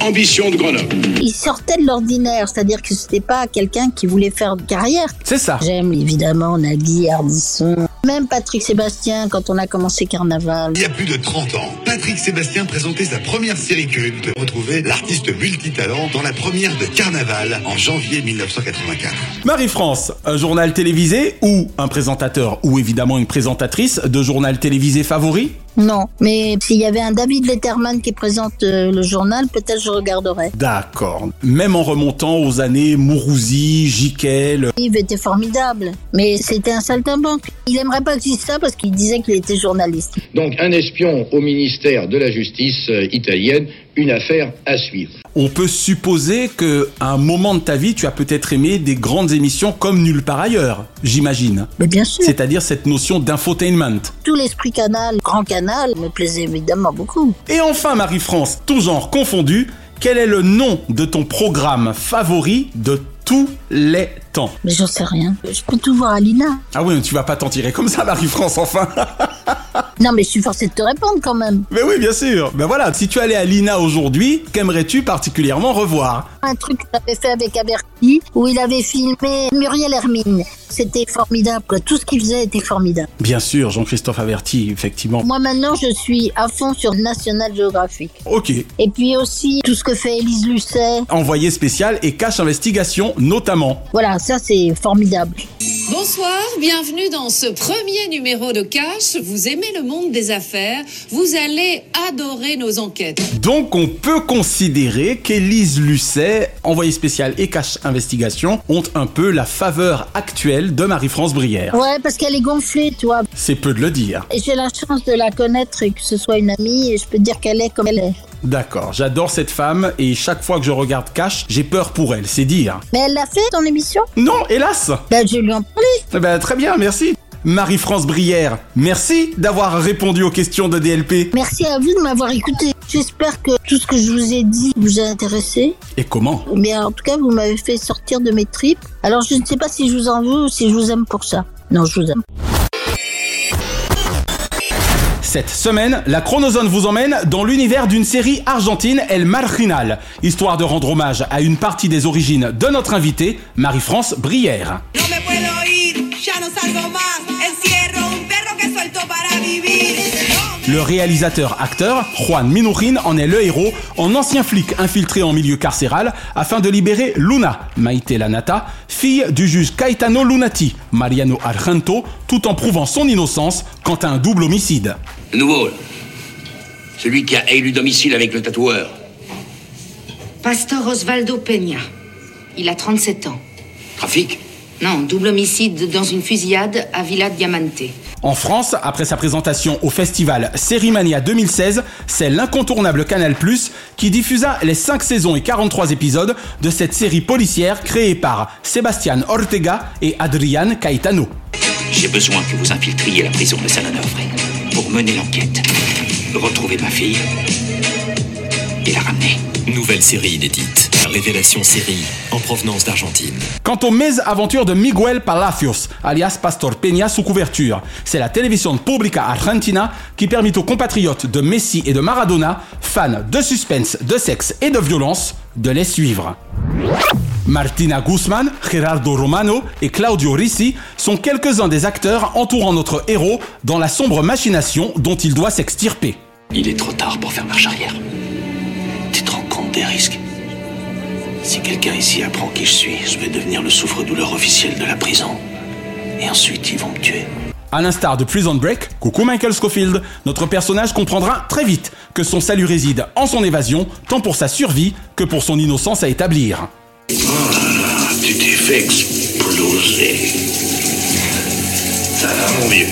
Ambition de Grenoble. Il sortait de l'ordinaire, c'est-à-dire que c'était pas quelqu'un qui voulait faire de carrière. C'est ça. J'aime évidemment Nagui, Ardisson, même Patrick Sébastien quand on a commencé Carnaval. Il y a plus de 30 ans, Patrick Sébastien présentait sa première série culte. Retrouvez l'artiste multitalent dans la première de Carnaval en janvier 1984. Marie-France, un journal télévisé ou un présentateur ou évidemment une présentatrice de journal télévisé favori? Non, mais s'il y avait un David Letterman qui présente euh, le journal, peut-être je regarderais. D'accord. Même en remontant aux années Mourouzi, Jiquel. Yves était formidable, mais c'était un saltimbanque. Il aimerait pas que je dise ça parce qu'il disait qu'il était journaliste. Donc un espion au ministère de la Justice euh, italienne, une affaire à suivre. On peut supposer que à un moment de ta vie, tu as peut-être aimé des grandes émissions comme nulle part ailleurs, j'imagine. Mais bien sûr. C'est-à-dire cette notion d'infotainment. Tout l'esprit canal, grand canal, me plaisait évidemment beaucoup. Et enfin, Marie-France, tout genre confondu, quel est le nom de ton programme favori de tous les temps Mais j'en sais rien. Je peux tout voir à Lina. Ah oui, mais tu vas pas t'en tirer comme ça, Marie-France, enfin Non, mais je suis forcée de te répondre quand même. Mais oui, bien sûr. Ben voilà, si tu allais à Lina aujourd'hui, qu'aimerais-tu particulièrement revoir? Un truc qu'il avait fait avec Aberti, où il avait filmé Muriel Hermine. C'était formidable, quoi. Tout ce qu'il faisait était formidable. Bien sûr, Jean-Christophe Averti, effectivement. Moi, maintenant, je suis à fond sur National Geographic. Ok. Et puis aussi, tout ce que fait Élise Lucet. Envoyé spécial et cache investigation, notamment. Voilà, ça, c'est formidable. Bonsoir, bienvenue dans ce premier numéro de Cash. Vous aimez le monde des affaires, vous allez adorer nos enquêtes. Donc on peut considérer qu'Élise Lucet, envoyé spécial et cache investigation, ont un peu la faveur actuelle de Marie-France Brière. Ouais, parce qu'elle est gonflée, tu vois. C'est peu de le dire. Et j'ai la chance de la connaître et que ce soit une amie, et je peux te dire qu'elle est comme elle est. D'accord, j'adore cette femme et chaque fois que je regarde Cash, j'ai peur pour elle, c'est dire. Mais elle l'a fait, ton émission? Non, hélas Ben, je lui en parlais. Eh ben, très bien, merci. Marie-France Brière, merci d'avoir répondu aux questions de DLP. Merci à vous de m'avoir écouté. J'espère que tout ce que je vous ai dit vous a intéressé. Et comment Mais en tout cas, vous m'avez fait sortir de mes tripes. Alors, je ne sais pas si je vous en veux ou si je vous aime pour ça. Non, je vous aime. Cette semaine, la Chronozone vous emmène dans l'univers d'une série argentine El Marginal, histoire de rendre hommage à une partie des origines de notre invitée, Marie-France Brière. Le réalisateur-acteur, Juan Minujín, en est le héros, en ancien flic infiltré en milieu carcéral afin de libérer Luna, Maite Lanata, fille du juge Caetano Lunati, Mariano Argento, tout en prouvant son innocence quant à un double homicide. Le nouveau, celui qui a élu domicile avec le tatoueur. Pastor Osvaldo Peña. Il a 37 ans. Trafic? Non, double homicide dans une fusillade à Villa Diamante. En France, après sa présentation au festival Sérimania 2016, c'est l'incontournable Canal+, qui diffusa les 5 saisons et 43 épisodes de cette série policière créée par Sébastien Ortega et Adrian Caetano. J'ai besoin que vous infiltriez la prison de San Onofre pour mener l'enquête, retrouver ma fille et la ramener. Nouvelle série inédite. Révélation série en provenance d'Argentine. Quant aux mésaventures de Miguel Palacios, alias Pastor Peña sous couverture, c'est la télévision Pública Argentina qui permit aux compatriotes de Messi et de Maradona, fans de suspense, de sexe et de violence, de les suivre. Martina Guzman, Gerardo Romano et Claudio Ricci sont quelques-uns des acteurs entourant notre héros dans la sombre machination dont il doit s'extirper. Il est trop tard pour faire marche arrière. Des risques Si quelqu'un ici apprend qui je suis, je vais devenir le souffre-douleur officiel de la prison. Et ensuite, ils vont me tuer. À l'instar de Prison Break, coucou Michael Scofield, notre personnage comprendra très vite que son salut réside en son évasion, tant pour sa survie que pour son innocence à établir. Ah, tu t'es fait exploser. Ça va, mon vieux.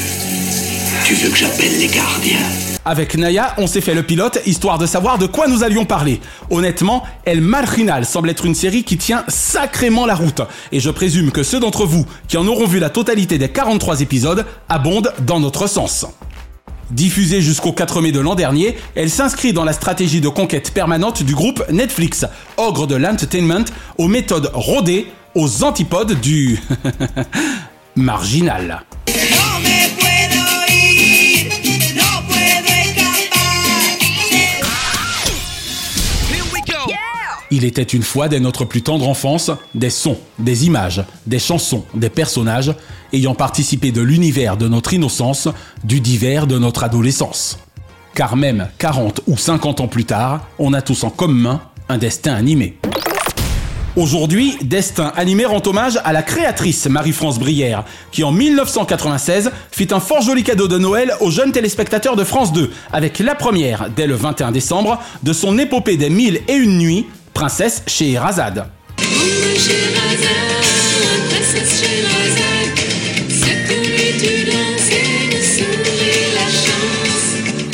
Tu veux que j'appelle les gardiens? Avec Naya, on s'est fait le pilote histoire de savoir de quoi nous allions parler. Honnêtement, El Marginal semble être une série qui tient sacrément la route. Et je présume que ceux d'entre vous qui en auront vu la totalité des 43 épisodes abondent dans notre sens. Diffusée jusqu'au 4 mai de l'an dernier, elle s'inscrit dans la stratégie de conquête permanente du groupe Netflix, ogre de l'entertainment, aux méthodes rodées, aux antipodes du marginal. Il était une fois dès notre plus tendre enfance des sons, des images, des chansons, des personnages ayant participé de l'univers de notre innocence, du divers de notre adolescence. Car même 40 ou 50 ans plus tard, on a tous en commun un destin animé. Aujourd'hui, Destin animé rend hommage à la créatrice Marie-France Brière, qui en 1996 fit un fort joli cadeau de Noël aux jeunes téléspectateurs de France 2, avec la première, dès le 21 décembre, de son épopée des mille et une nuits, Princesse chez Erazade.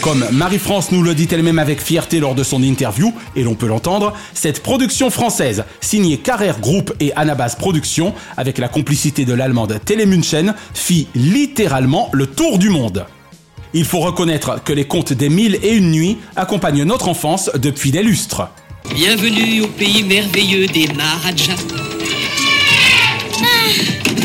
Comme Marie-France nous le dit elle-même avec fierté lors de son interview, et l'on peut l'entendre, cette production française, signée Carrère Group et Anabas Productions, avec la complicité de l'allemande Telemunchen, fit littéralement le tour du monde. Il faut reconnaître que les contes des mille et une nuits accompagnent notre enfance depuis des lustres. Bienvenue au pays merveilleux des Maharajas. Ah,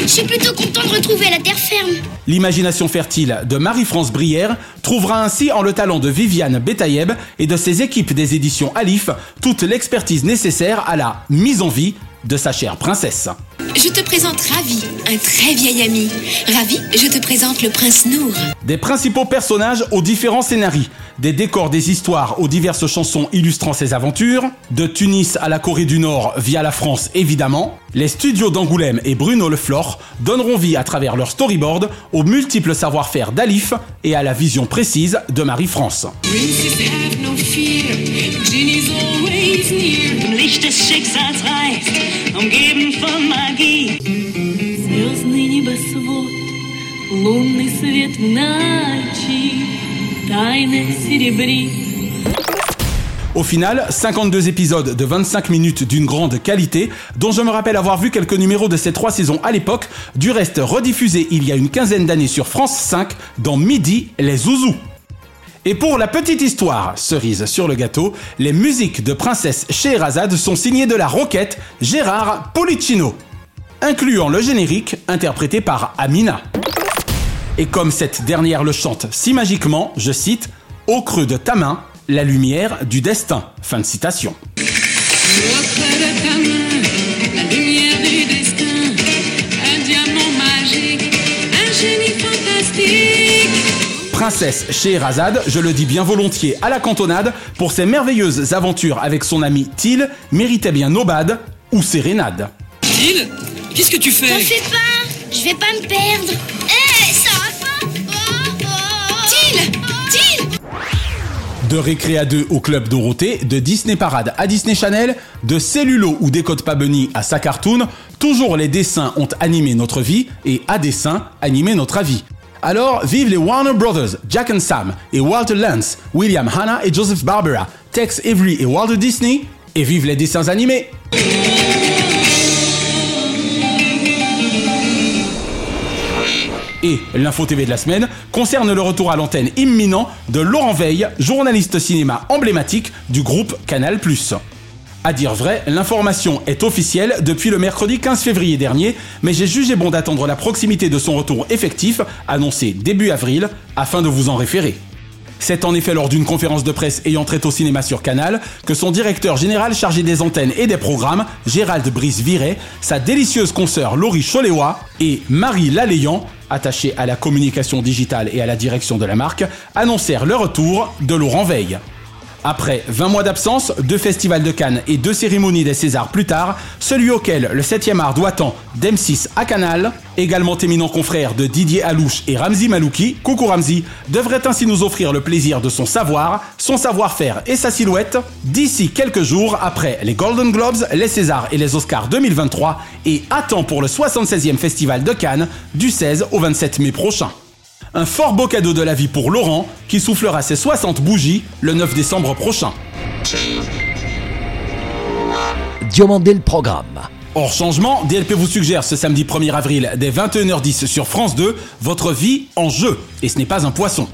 je suis plutôt content de retrouver la terre ferme. L'imagination fertile de Marie-France Brière trouvera ainsi en le talent de Viviane Betayeb et de ses équipes des éditions Alif toute l'expertise nécessaire à la mise en vie de sa chère princesse. Je te présente Ravi, un très vieil ami. Ravi, je te présente le prince Nour. Des principaux personnages aux différents scénarios, des décors des histoires aux diverses chansons illustrant ses aventures, de Tunis à la Corée du Nord via la France évidemment, les studios d'Angoulême et Bruno Le Flore donneront vie à travers leur storyboard aux multiples savoir-faire d'Alif et à la vision précise de Marie-France. Licht des Schicksals reißt, umgeben von Magie. Звездный небосвод, лунный свет в ночи, тайны серебрит. Au final, 52 épisodes de 25 minutes d'une grande qualité, dont je me rappelle avoir vu quelques numéros de ces trois saisons à l'époque, du reste rediffusés il y a une quinzaine d'années sur France 5 dans Midi les Zouzous. Et pour la petite histoire, cerise sur le gâteau, les musiques de Princesse Scheherazade sont signées de la roquette Gérard Policino, incluant le générique interprété par Amina. Et comme cette dernière le chante si magiquement, je cite, Au creux de ta main, la lumière du destin. Fin de citation. Princesse Scheherazade, je le dis bien volontiers à la cantonade, pour ses merveilleuses aventures avec son ami Til, méritait bien Nobad ou Sérénade. Til, qu'est-ce que tu fais? T'en fais pas, je vais pas me perdre. Eh, ça va pas? Oh, oh. Til Til De Récré à 2 au Club Dorothée, de Disney Parade à Disney Channel, de Cellulo ou Décode pas Bunny à sa cartoon, toujours les dessins ont animé notre vie et à dessin animé notre avis. Alors, vive les Warner Brothers, Jack and Sam et Walter Lance, William Hanna et Joseph Barbera, Tex Avery et Walter Disney, et vive les dessins animés! Et l'info TV de la semaine concerne le retour à l'antenne imminent de Laurent Veil, journaliste cinéma emblématique du groupe Canal+. À dire vrai, l'information est officielle depuis le mercredi 15 février dernier, mais j'ai jugé bon d'attendre la proximité de son retour effectif, annoncé début avril, afin de vous en référer. C'est en effet lors d'une conférence de presse ayant trait au cinéma sur Canal que son directeur général chargé des antennes et des programmes, Gérald Brice-Viret, sa délicieuse consoeur Laurie Choléwa et Marie Laléan, attachée à la communication digitale et à la direction de la marque, annoncèrent le retour de Laurent Veil. Après 20 mois d'absence, deux festivals de Cannes et deux cérémonies des Césars plus tard, celui auquel le 7e art doit tant d'M6 à Canal, également éminent confrère de Didier Alouche et Ramzi Malouki, coucou Ramzi, devrait ainsi nous offrir le plaisir de son savoir, son savoir-faire et sa silhouette d'ici quelques jours après les Golden Globes, les Césars et les Oscars 2023 et attend pour le 76e festival de Cannes du 16 au 27 mai prochain. Un fort beau cadeau de la vie pour Laurent, qui soufflera ses 60 bougies le 9 décembre prochain. Diomandé le programme. Hors changement, DLP vous suggère ce samedi 1er avril dès 21h10 sur France 2 Votre vie en jeu. Et ce n'est pas un poisson.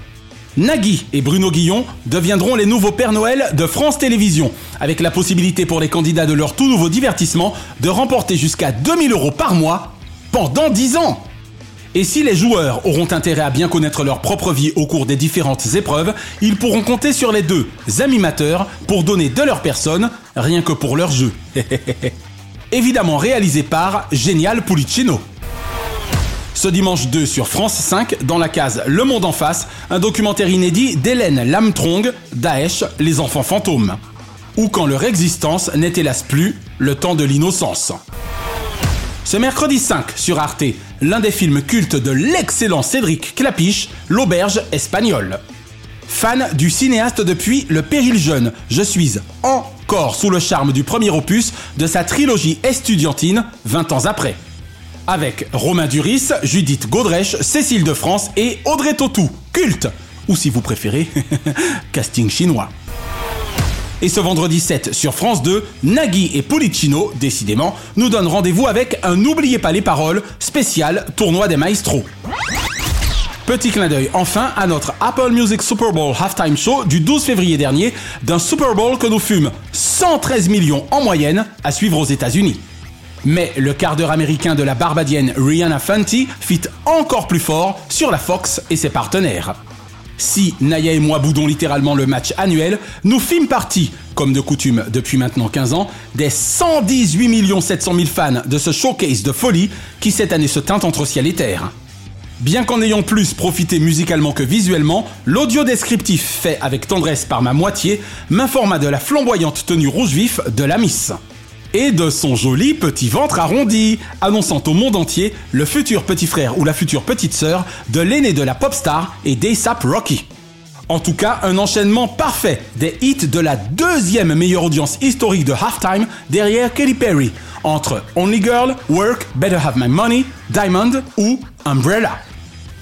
Nagui et Bruno Guillon deviendront les nouveaux Pères Noël de France Télévisions, avec la possibilité pour les candidats de leur tout nouveau divertissement de remporter jusqu'à 2000 euros par mois pendant 10 ans. Et si les joueurs auront intérêt à bien connaître leur propre vie au cours des différentes épreuves, ils pourront compter sur les deux animateurs pour donner de leur personne, rien que pour leur jeu. Évidemment réalisé par Génial Pulicino. Ce dimanche 2 sur France 5, dans la case Le Monde en face, un documentaire inédit d'Hélène Lamtrong, Daesh, les enfants fantômes. Ou quand leur existence n'est hélas plus le temps de l'innocence. Ce mercredi 5 sur Arte, l'un des films cultes de l'excellent Cédric Clapiche, L'Auberge espagnole. Fan du cinéaste depuis Le Péril Jeune, je suis encore sous le charme du premier opus de sa trilogie estudiantine 20 ans après. Avec Romain Duris, Judith Godrèche, Cécile de France et Audrey Tautou, culte, ou si vous préférez, casting chinois. Et ce vendredi 7 sur France 2, Nagui et Policino, décidément, nous donnent rendez-vous avec un N'oubliez pas les paroles spécial tournoi des maestros. Petit clin d'œil enfin à notre Apple Music Super Bowl Halftime Show du 12 février dernier, d'un Super Bowl que nous fûmes 113 millions en moyenne à suivre aux États-Unis. Mais le quart d'heure américain de la barbadienne Rihanna Fenty fit encore plus fort sur la Fox et ses partenaires. Si Naya et moi boudons littéralement le match annuel, nous fîmes partie, comme de coutume depuis maintenant 15 ans, des 118 700 000 fans de ce showcase de folie qui cette année se teinte entre ciel et terre. Bien qu'en ayant plus profité musicalement que visuellement, l'audio descriptif fait avec tendresse par ma moitié m'informa de la flamboyante tenue rouge vif de la Miss. Et de son joli petit ventre arrondi, annonçant au monde entier le futur petit frère ou la future petite sœur de l'aîné de la pop star et d'ASAP Rocky. En tout cas, un enchaînement parfait des hits de la deuxième meilleure audience historique de Halftime derrière Katy Perry, entre Only Girl, Work, Better Have My Money, Diamond ou Umbrella.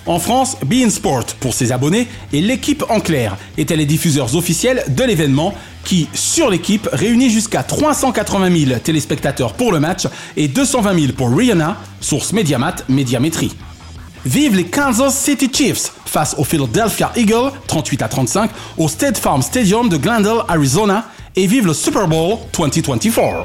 En France, Bein Sport, pour ses abonnés, et l'équipe en clair étaient les diffuseurs officiels de l'événement qui, sur l'équipe, réunit jusqu'à 380 000 téléspectateurs pour le match et 220 000 pour Rihanna, source Mediamat Médiamétrie. Vive les Kansas City Chiefs face aux Philadelphia Eagles, 38 à 35, au State Farm Stadium de Glendale, Arizona, et vive le Super Bowl 2024.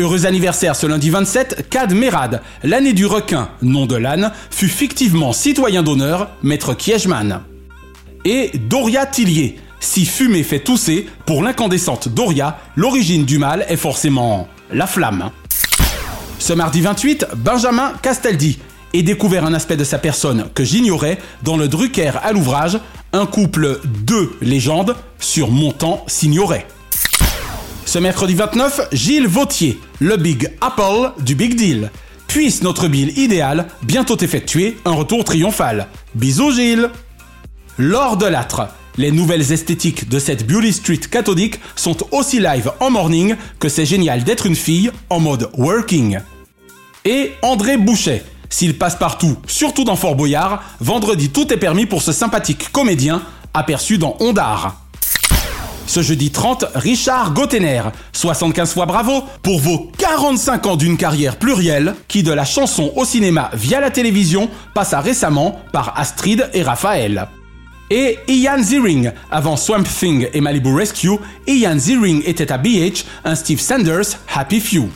Heureux anniversaire ce lundi 27, Cad Merad, l'année du requin, nom de l'âne, fut fictivement citoyen d'honneur, maître Kiechman. Et Doria Tillier, si fumée fait tousser, pour l'incandescente Doria, l'origine du mal est forcément la flamme. Ce mardi 28, Benjamin Castaldi et découvert un aspect de sa personne que j'ignorais dans le Drucker à l'ouvrage, un couple de légendes sur mon s'ignorait. Ce mercredi 29, Gilles Vautier, le Big Apple du Big Deal. Puisse notre bill idéal bientôt effectuer un retour triomphal. Bisous Gilles Lors de l'âtre, les nouvelles esthétiques de cette Beauty Street cathodique sont aussi live en morning que c'est génial d'être une fille en mode working. Et André Boucher, s'il passe partout, surtout dans Fort Boyard, vendredi tout est permis pour ce sympathique comédien aperçu dans Ondar. Ce jeudi 30, Richard Gottener, 75 fois bravo pour vos 45 ans d'une carrière plurielle qui de la chanson au cinéma via la télévision passa récemment par Astrid et Raphaël. Et Ian Ziering, avant Swamp Thing et Malibu Rescue, Ian Ziering était à BH, un Steve Sanders Happy Few.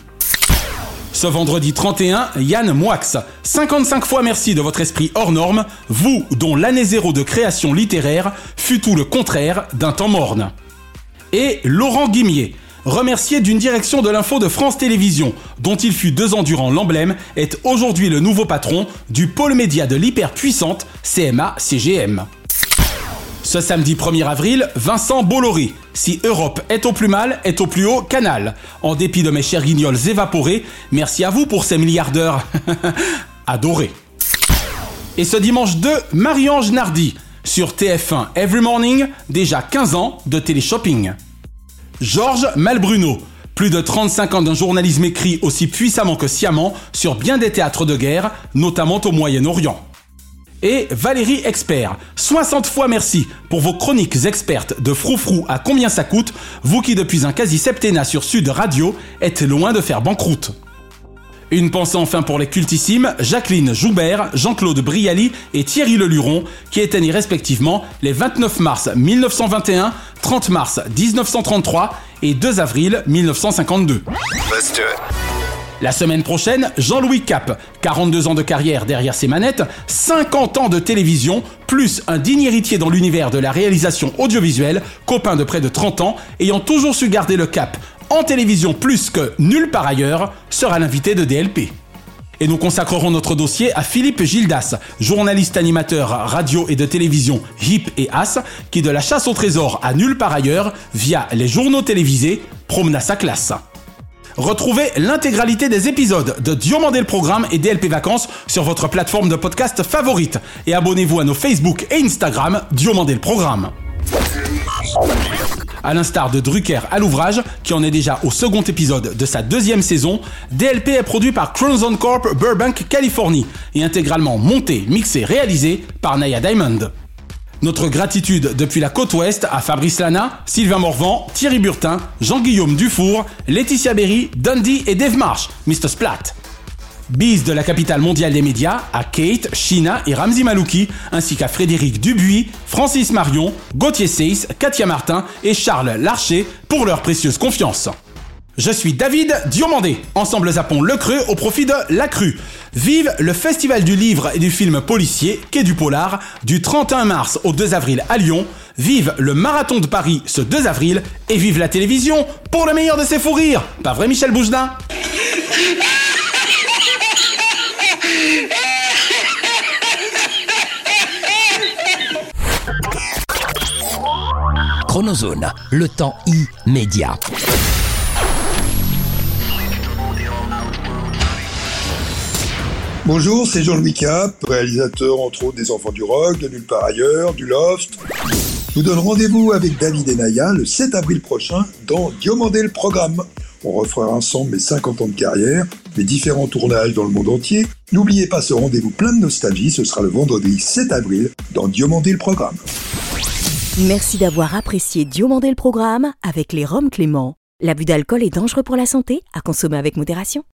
Ce vendredi 31, Yann Moix, 55 fois merci de votre esprit hors norme, vous dont l'année zéro de création littéraire fut tout le contraire d'un temps morne et Laurent Guimier. remercié d'une direction de l'info de France Télévisions, dont il fut deux ans durant l'emblème, est aujourd'hui le nouveau patron du pôle média de l'hyperpuissante CMA-CGM. Ce samedi 1er avril, Vincent Bolloré. Si Europe est au plus mal, est au plus haut canal. En dépit de mes chers guignols évaporés, merci à vous pour ces milliardaires adorés. Et ce dimanche 2, Marie-Ange Nardi. Sur TF1 Every Morning, déjà 15 ans de téléshopping. Georges Malbruno. Plus de 35 ans d'un journalisme écrit aussi puissamment que sciemment sur bien des théâtres de guerre, notamment au Moyen-Orient et Valérie Expert. 60 fois merci pour vos chroniques expertes de froufrou à combien ça coûte, vous qui depuis un quasi septennat sur Sud Radio êtes loin de faire banqueroute. Une pensée enfin pour les cultissimes Jacqueline Joubert, Jean-Claude Brialy et Thierry Leluron, qui étaient nés respectivement les 29 mars 1921, 30 mars 1933 et 2 avril 1952. La semaine prochaine, Jean-Louis Cap, 42 ans de carrière derrière ses manettes, 50 ans de télévision, plus un digne héritier dans l'univers de la réalisation audiovisuelle, copain de près de 30 ans, ayant toujours su garder le cap en télévision plus que nulle part ailleurs, sera l'invité de DLP. Et nous consacrerons notre dossier à Philippe Gildas, journaliste animateur radio et de télévision hip et as, qui de la chasse au trésor à nulle part ailleurs, via les journaux télévisés, promena sa classe. Retrouvez l'intégralité des épisodes de Diomandé le Programme et DLP Vacances sur votre plateforme de podcast favorite. Et abonnez-vous à nos Facebook et Instagram Diomandé le Programme. À l'instar de Drucker à l'ouvrage, qui en est déjà au second épisode de sa deuxième saison, DLP est produit par Crimson Corp Burbank, Californie, et intégralement monté, mixé, réalisé par Naya Diamond. Notre gratitude depuis la côte ouest à Fabrice Lana, Sylvain Morvan, Thierry Burtin, Jean-Guillaume Dufour, Laetitia Berry, Dundee et Dave Marsh, Mr. Splat. Bise de la capitale mondiale des médias à Kate, Shina et Ramzi Malouki, ainsi qu'à Frédéric Dubuis, Francis Marion, Gauthier Seyss, Katia Martin et Charles Larcher pour leur précieuse confiance. Je suis David Diomandé. Ensemble zappons le creux au profit de la crue. Vive le Festival du livre et du film policier, Quai du Polar, du 31 mars au 2 avril à Lyon. Vive le Marathon de Paris ce 2 avril. Et vive la télévision pour le meilleur de ses fous rires. Pas vrai Michel Bougelin Chronozone, le temps immédiat. Bonjour, c'est Jean-Louis Cap, réalisateur entre autres des Enfants du Rock, de Nulle part ailleurs, du Loft. Je vous donne rendez-vous avec David et Naya le 7 avril prochain dans Diomandé le programme. On refera ensemble mes 50 ans de carrière, mes différents tournages dans le monde entier. N'oubliez pas ce rendez-vous plein de nostalgie, ce sera le vendredi 7 avril dans Diomandé le programme. Merci d'avoir apprécié Diomandé le programme avec les Roms Clément. L'abus d'alcool est dangereux pour la santé, à consommer avec modération.